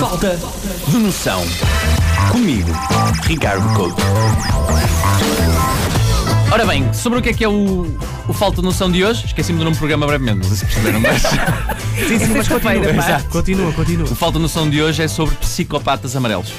Falta de noção. Comigo, Ricardo Couto. Ora bem, sobre o que é que é o, o Falta de Noção de hoje, esqueci-me do nome do programa brevemente, não sei se perceberam, mas Sim, sim, mas continua. continua, continua. o Falta de Noção de hoje é sobre psicopatas amarelos.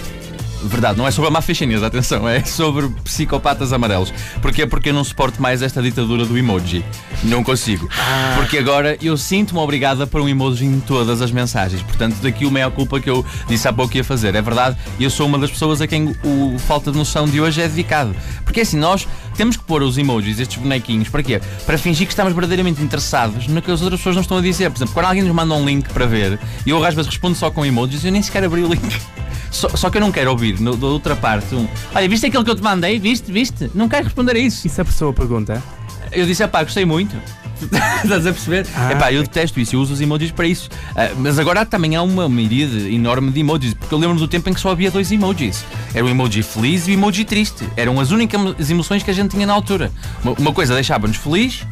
Verdade, não é sobre a máfia chinesa, atenção, é sobre psicopatas amarelos. Porquê? Porque eu não suporto mais esta ditadura do emoji. Não consigo. Porque agora eu sinto-me obrigada para um emoji em todas as mensagens. Portanto, daqui o maior culpa que eu disse há pouco que ia fazer. É verdade, eu sou uma das pessoas a quem o Falta de Noção de hoje é dedicado. Porque assim, nós temos que pôr os emojis, estes bonequinhos, para quê? Para fingir que estamos verdadeiramente interessados no que as outras pessoas não estão a dizer. Por exemplo, quando alguém nos manda um link para ver e eu às vezes respondo só com emojis, eu nem sequer abri o link. Só, só que eu não quero ouvir no, da outra parte um. Olha, viste aquilo que eu te mandei? Viste? Viste? Não quero responder a isso. E se a pessoa pergunta? Eu disse, pá, gostei muito. Estás a perceber? Ah, Epá, eu detesto isso, eu uso os emojis para isso. Ah, mas agora também há uma miríade enorme de emojis, porque eu lembro do tempo em que só havia dois emojis. Era o emoji feliz e o emoji triste. Eram as únicas emoções que a gente tinha na altura. Uma, uma coisa deixava-nos feliz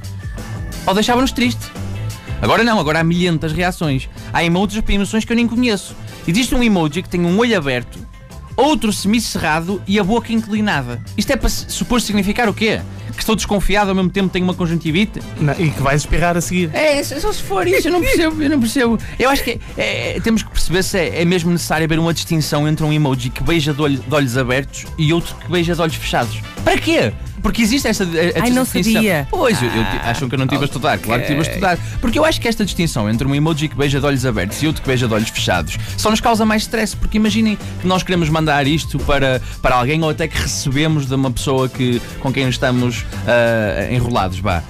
ou deixava-nos triste. Agora não, agora há milhentas reações. Há emojis para emoções que eu nem conheço. Existe um emoji que tem um olho aberto, outro semicerrado e a boca inclinada. Isto é para supor significar o quê? Que estou desconfiado ao mesmo tempo tenho uma conjuntivite? Não, e que vais espirrar a seguir. É, só se for isso, eu não percebo, eu não percebo. Eu acho que é- é- temos que perceber se é, é mesmo necessário haver uma distinção entre um emoji que beija de, olho- de olhos abertos e outro que beija de olhos fechados. Para quê? Porque existe esta, esta Ai, não distinção. sabia. Pois, eu, eu ti- acham que eu não estive a estudar, claro que estive a estudar. Porque eu acho que esta distinção entre um emoji que beija de olhos abertos e outro que beija de olhos fechados só nos causa mais stress. Porque imaginem que nós queremos mandar isto para, para alguém ou até que recebemos de uma pessoa que, com quem estamos ah, enrolados, vá.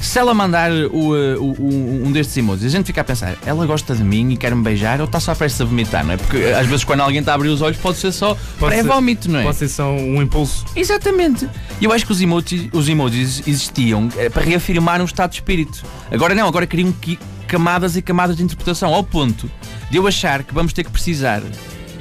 Se ela mandar o, uh, o- um destes emojis, a gente fica a pensar, ela gosta de mim e quer-me beijar ou está só prestes a vomitar, não é? Porque uh, às vezes quando alguém está a abrir os olhos pode ser só pré-vómito, não é? Pode ser só um impulso. Exatamente. E eu acho que os emojis, os emojis existiam eh, para reafirmar um estado de espírito. Agora não, agora criam qui- camadas e camadas de interpretação, ao ponto de eu achar que vamos ter que precisar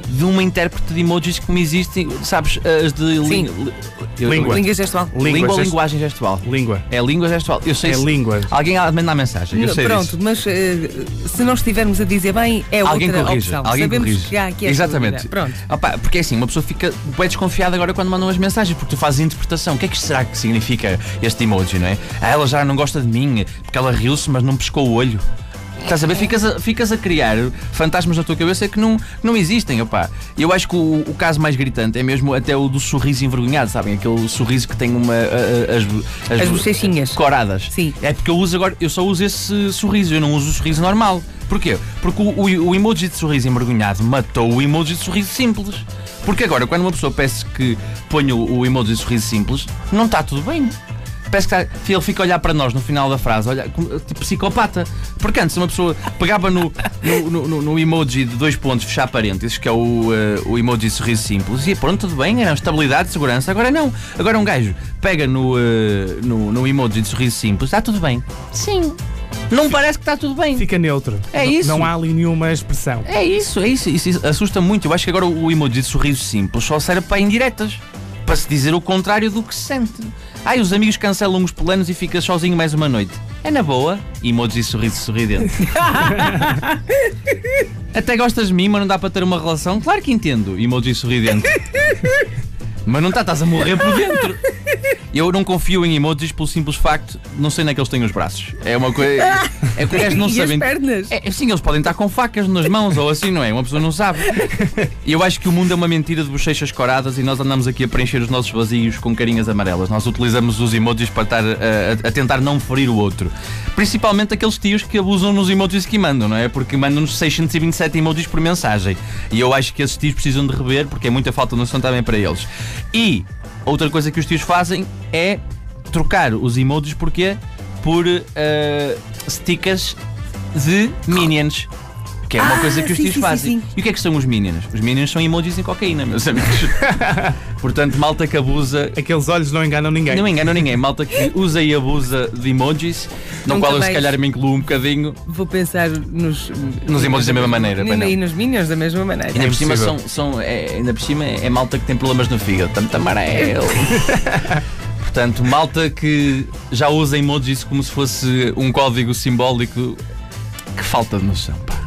de uma intérprete de emojis como existem, sabes, as de lin- li- eu- Língua. Língua gestual. Língua, Língua linguagem gestual? Língua. É língua gestual. Eu sei É se- língua. Alguém a mandar mensagem. Eu sei Pronto, disso. mas eh, se não estivermos a dizer bem, é Alguém outra corrige. opção. Alguém Sabemos corrige. que há aqui Exatamente. Pronto. Opa, porque é assim, uma pessoa fica bem desconfiada agora quando mandam as mensagens, porque tu fazes interpretação. O que é que será que significa este emoji, não é? Ah, ela já não gosta de mim, porque ela riu-se, mas não pescou o olho. Estás a ver? Ficas a, ficas a criar fantasmas na tua cabeça que não, não existem, opá. Eu acho que o, o caso mais gritante é mesmo até o do sorriso envergonhado, sabem? Aquele sorriso que tem uma. a- a- as, As bochechinhas. coradas. Sim. É porque eu uso agora, eu só uso esse sorriso, eu não uso o sorriso normal. Porquê? Porque o, o- o emoji de sorriso envergonhado matou o emoji de sorriso simples. Porque agora, quando uma pessoa peça que ponha o, o emoji de sorriso simples, não está tudo bem. Parece que está- ele fica a olhar para nós no final da frase, olha, tipo psicopata. Porque antes uma pessoa pegava no, no, no- no- emoji de dois pontos, fechar parênteses, que é o, eh, o emoji de sorriso simples, e pronto, tudo bem, era estabilidade, segurança. Agora não. Agora um gajo pega no, eh, no, no emoji de sorriso simples, está tudo bem. Sim. Não parece que está tudo bem. Fica neutro. É isso. Não há ali nenhuma expressão. É isso, é isso. Isso assusta muito. Eu acho que agora o emoji de sorriso simples só serve para indiretas. Para se dizer o contrário do que se sente. Ai, os amigos cancelam os planos e ficas sozinho mais uma noite. É na boa. Emoji de sorriso sorridente. Até gostas de mim, mas não dá para ter uma relação? Claro que entendo. Emoji sorridente. Mas não está, estás a morrer por dentro. Eu não confio em emojis pelo simples facto de não sei onde é que eles têm os braços. É uma coisa. É que eles não e sabem. as pernas? É, sim, eles podem estar com facas nas mãos ou assim, não é? Uma pessoa não sabe. Eu acho que o mundo é uma mentira de bochechas coradas e nós andamos aqui a preencher os nossos vazios com carinhas amarelas. Nós utilizamos os emojis para estar a, a- a tentar não ferir o outro. Principalmente aqueles tios que abusam nos emojis que mandam, não é? Porque mandam-nos 627 emojis por mensagem. E eu acho que esses tios precisam de rever porque é muita falta de noção também para eles. E outra coisa que os tios fazem é trocar os emojis porquê? Por eh, stickers de minions. Que é uma Ah, coisa que os sim, tios sim, fazem. sim. E o que é que são os minions? Os minions são emojis em cocaína, meus amigos. Portanto, malta que abusa. Aqueles olhos não enganam ninguém. Não engano ninguém, malta que usa e abusa de emojis, no Nunca qual eu se mais. calhar me incluo um bocadinho. Vou pensar nos. Nos emojis da mesma maneira, E, e nos minions da mesma maneira. Ainda por cima, são, são, é, ainda por cima é malta que tem problemas no fígado, tanto amarelo. Portanto, malta que já usa emojis como se fosse um código simbólico. Que falta de noção, pá.